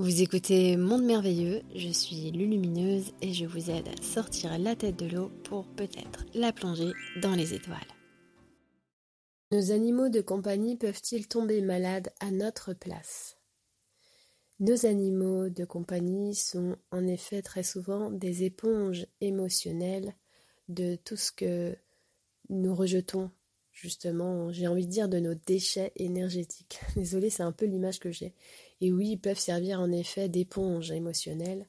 Vous écoutez Monde Merveilleux, je suis Lulumineuse et je vous aide à sortir la tête de l'eau pour peut-être la plonger dans les étoiles. Nos animaux de compagnie peuvent-ils tomber malades à notre place? Nos animaux de compagnie sont en effet très souvent des éponges émotionnelles de tout ce que nous rejetons justement, j'ai envie de dire de nos déchets énergétiques. Désolée, c'est un peu l'image que j'ai. Et oui, ils peuvent servir en effet d'éponge émotionnelle,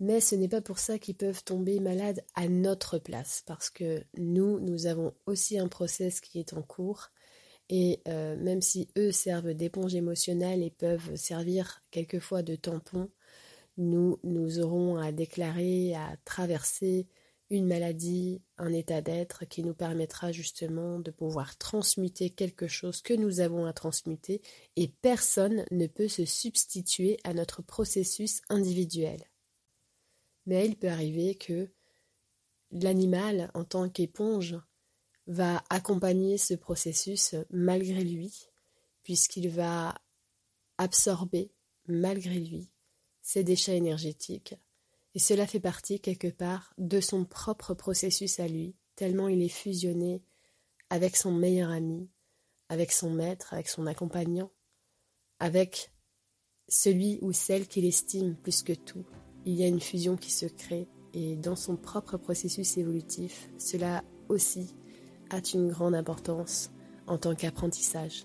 mais ce n'est pas pour ça qu'ils peuvent tomber malades à notre place, parce que nous, nous avons aussi un process qui est en cours, et euh, même si eux servent d'éponge émotionnelle et peuvent servir quelquefois de tampon, nous, nous aurons à déclarer, à traverser une maladie, un état d'être qui nous permettra justement de pouvoir transmuter quelque chose que nous avons à transmuter et personne ne peut se substituer à notre processus individuel. Mais il peut arriver que l'animal, en tant qu'éponge, va accompagner ce processus malgré lui, puisqu'il va absorber, malgré lui, ses déchets énergétiques et cela fait partie quelque part de son propre processus à lui, tellement il est fusionné avec son meilleur ami, avec son maître, avec son accompagnant, avec celui ou celle qu'il estime plus que tout. Il y a une fusion qui se crée et dans son propre processus évolutif, cela aussi a une grande importance en tant qu'apprentissage.